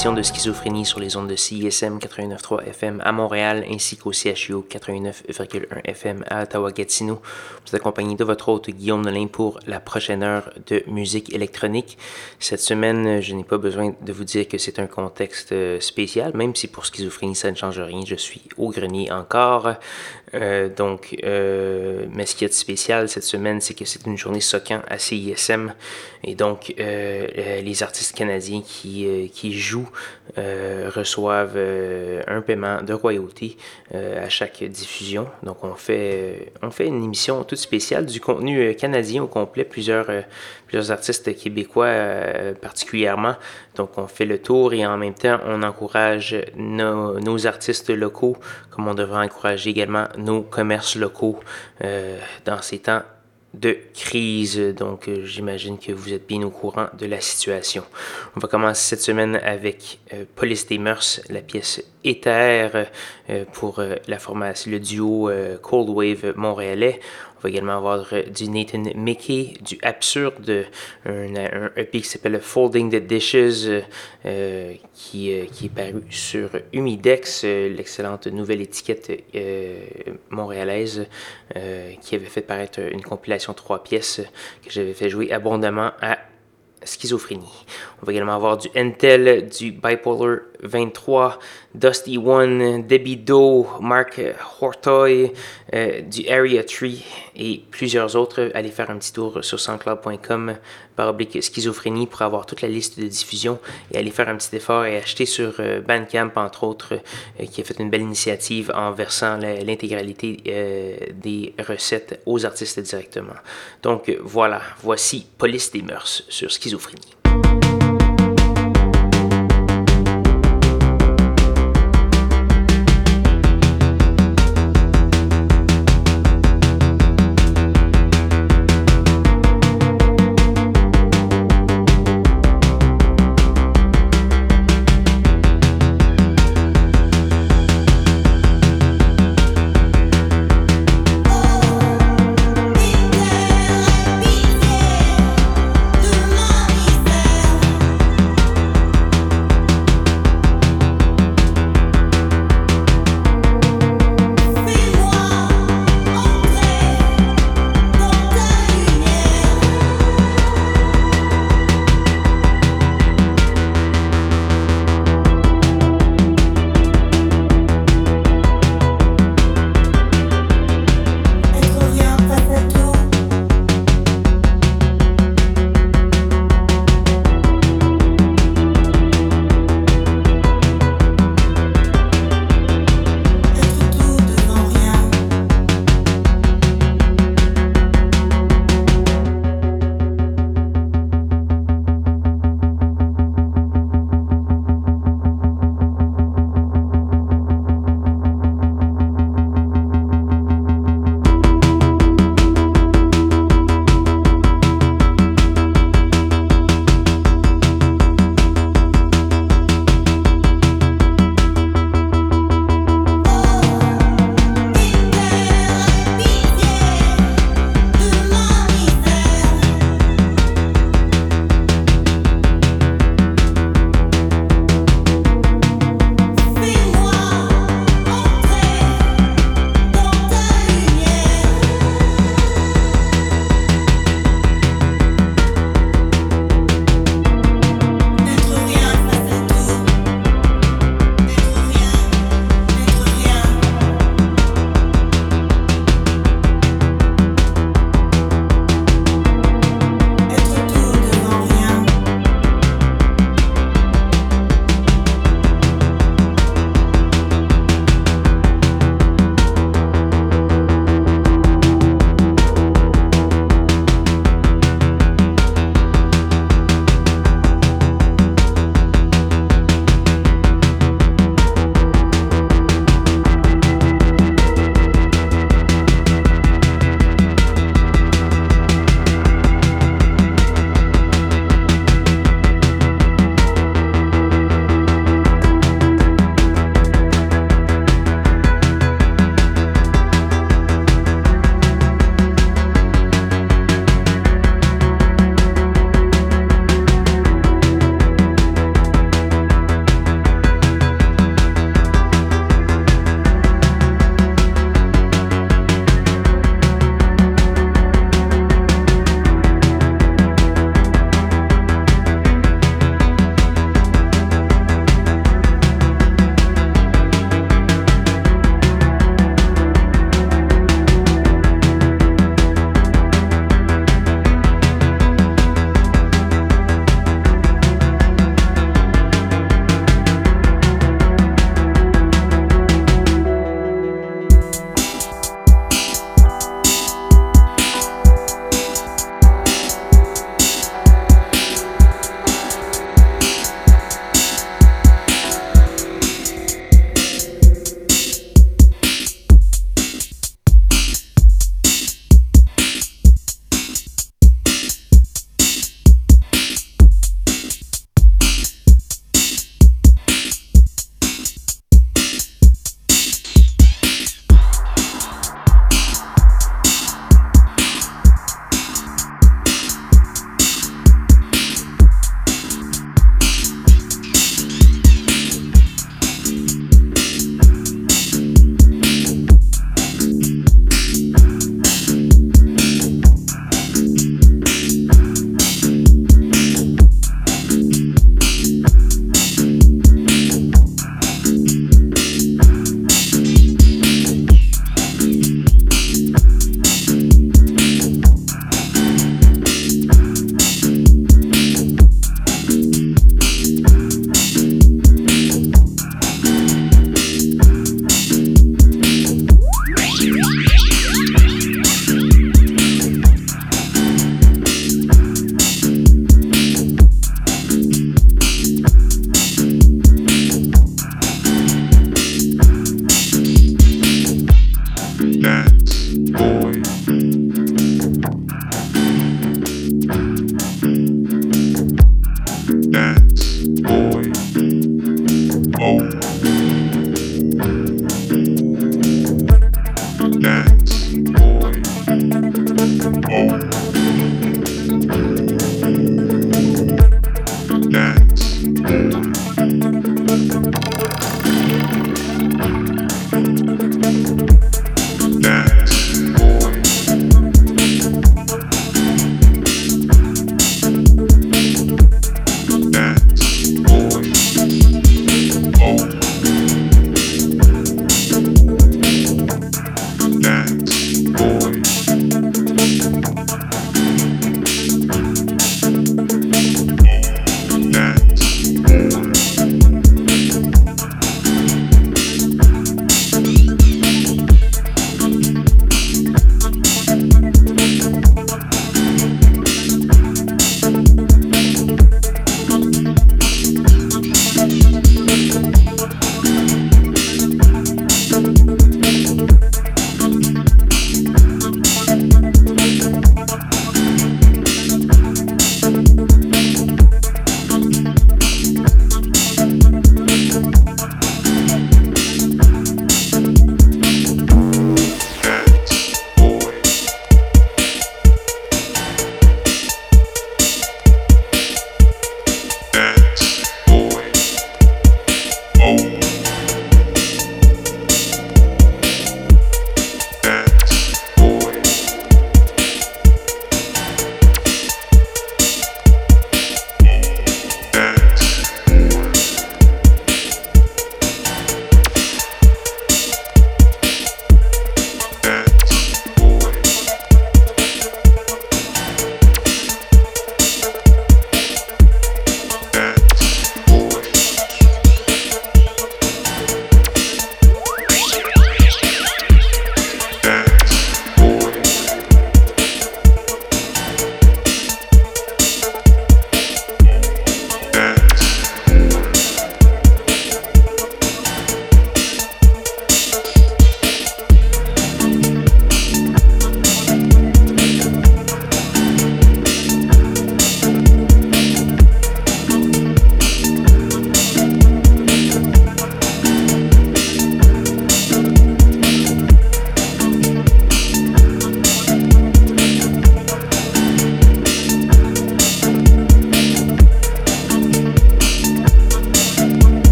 De schizophrénie sur les ondes de CISM 89.3 FM à Montréal ainsi qu'au CHU 89.1 FM à Ottawa-Gatineau. Vous êtes accompagné de votre hôte Guillaume Nolin pour la prochaine heure de musique électronique. Cette semaine, je n'ai pas besoin de vous dire que c'est un contexte euh, spécial, même si pour schizophrénie ça ne change rien. Je suis au grenier encore. Euh, donc, euh, mais ce qui est spécial cette semaine, c'est que c'est une journée soquant à CISM. Et donc, euh, les artistes canadiens qui, qui jouent reçoivent un paiement de royauté à chaque diffusion. Donc, on fait, on fait une émission toute spéciale du contenu canadien au complet, plusieurs, plusieurs artistes québécois particulièrement. Donc, on fait le tour et en même temps, on encourage nos, nos artistes locaux, comme on devrait encourager également nos commerces locaux euh, dans ces temps de crise. Donc, euh, j'imagine que vous êtes bien au courant de la situation. On va commencer cette semaine avec euh, Police des Mœurs, la pièce Éther pour la formation, le duo Cold Wave montréalais. On va également avoir euh, du Nathan Mickey, du Absurde, un, un EP qui s'appelle Folding the Dishes, euh, qui, euh, qui, est paru sur Humidex, l'excellente nouvelle étiquette montréalaise, qui avait fait paraître une compilation trois pièces que j'avais fait jouer abondamment à schizophrénie. On va également avoir du Intel, du Bipolar 23, Dusty One, Debbie Doe, Mark Hortoy, euh, du Area 3 et plusieurs autres. Allez faire un petit tour sur soundcloud.com par oblique schizophrénie pour avoir toute la liste de diffusion et aller faire un petit effort et acheter sur euh, Bandcamp entre autres euh, qui a fait une belle initiative en versant l'intégralité des recettes aux artistes directement. Donc voilà, voici Police des mœurs sur schizophrénie.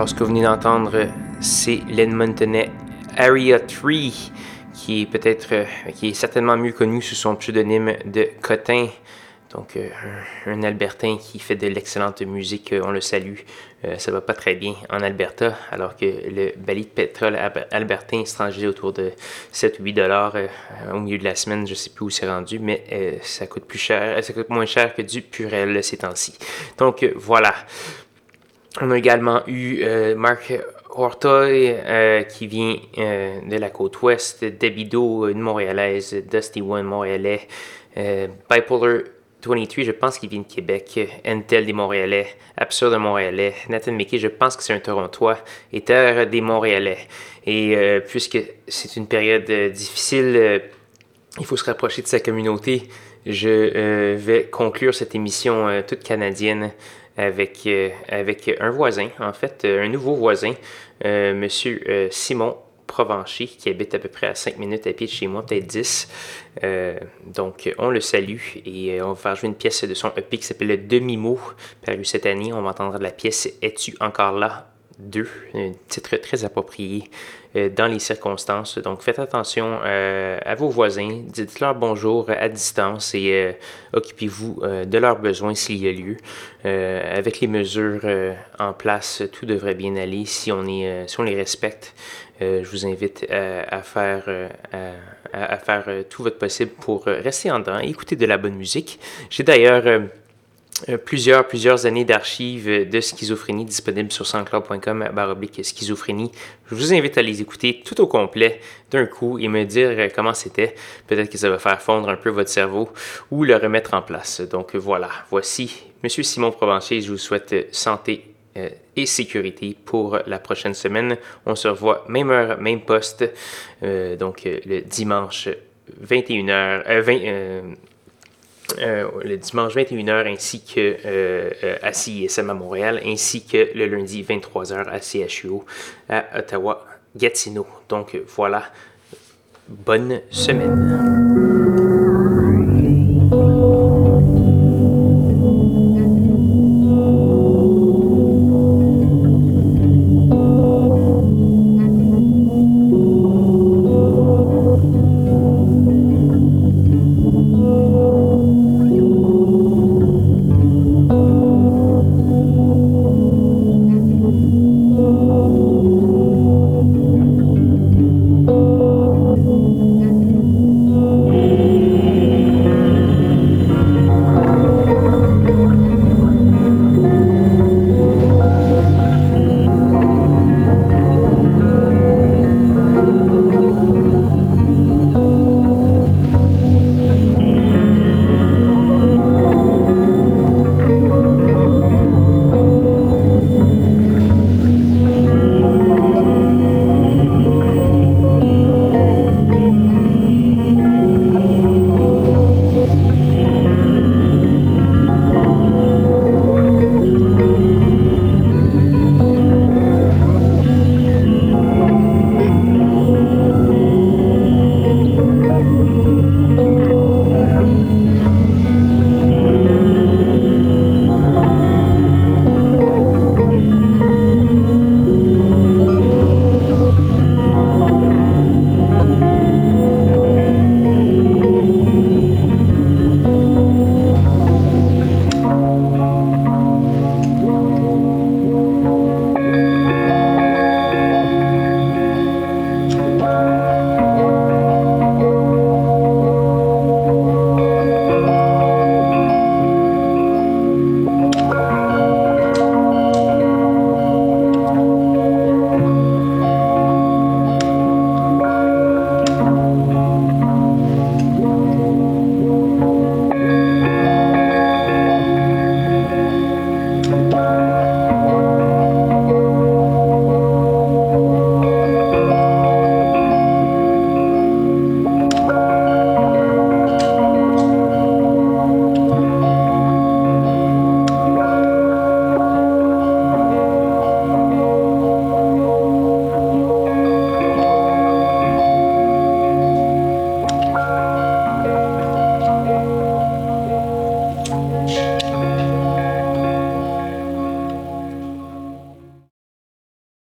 Alors, ce que vous venez d'entendre, c'est l'Edmontonais Area 3, qui est peut-être, euh, qui est certainement mieux connu sous son pseudonyme de Cotin. Donc, euh, un, Albertain qui fait de l'excellente musique, euh, on le salue. ça va pas très bien en Alberta, alors que le balai de pétrole albertain se transigeait autour de 7 ou 8 dollars au milieu de la semaine. Je sais plus où c'est rendu, mais ça coûte plus cher, ça coûte moins cher que du Purel ces temps-ci. Donc, voilà. On a également eu euh, Marc Hortoy euh, qui vient euh, de la côte ouest, Debido, une montréalaise, Dusty One, montréalais, Bipolar 23, je pense qu'il vient de Québec, Entel des Montréalais, Absurde Montréalais, Nathan Mickey, je pense que c'est un Torontois, et Terre des Montréalais. Et puisque c'est une période difficile, il faut se rapprocher de sa communauté. Je vais conclure cette émission toute canadienne avec, euh, avec un voisin, en fait, euh, un nouveau voisin, euh, Monsieur Simon Provencher, qui habite à peu près à 5 minutes à pied de chez moi, peut-être 10. donc, on le salue et on va faire jouer une pièce de son EP qui s'appelle Le Demi-mot, paru cette année. On va entendre la pièce Es-tu encore là? 2, un titre très approprié euh, dans les circonstances. Donc faites attention euh, à vos voisins, dites-leur bonjour à distance et euh, occupez-vous de leurs besoins s'il y a lieu. avec les mesures en place, tout devrait bien aller si on, les respecte. je vous invite à, faire, tout votre possible pour rester en dedans écouter de la bonne musique. J'ai d'ailleurs plusieurs, plusieurs années d'archives de schizophrénie disponibles sur sanscloud.com baroblique schizophrénie. Je vous invite à les écouter tout au complet d'un coup et me dire euh, comment c'était. Peut-être que ça va faire fondre un peu votre cerveau ou le remettre en place. Donc voilà, voici Monsieur Simon Provencher. Je vous souhaite santé euh, et sécurité pour la prochaine semaine. On se revoit même heure, même poste, donc le dimanche 21h, 20, euh, le dimanche 21h ainsi que euh, euh, à CISM à Montréal, ainsi que le lundi 23h à CHUO à Ottawa-Gatineau. Donc voilà, bonne semaine.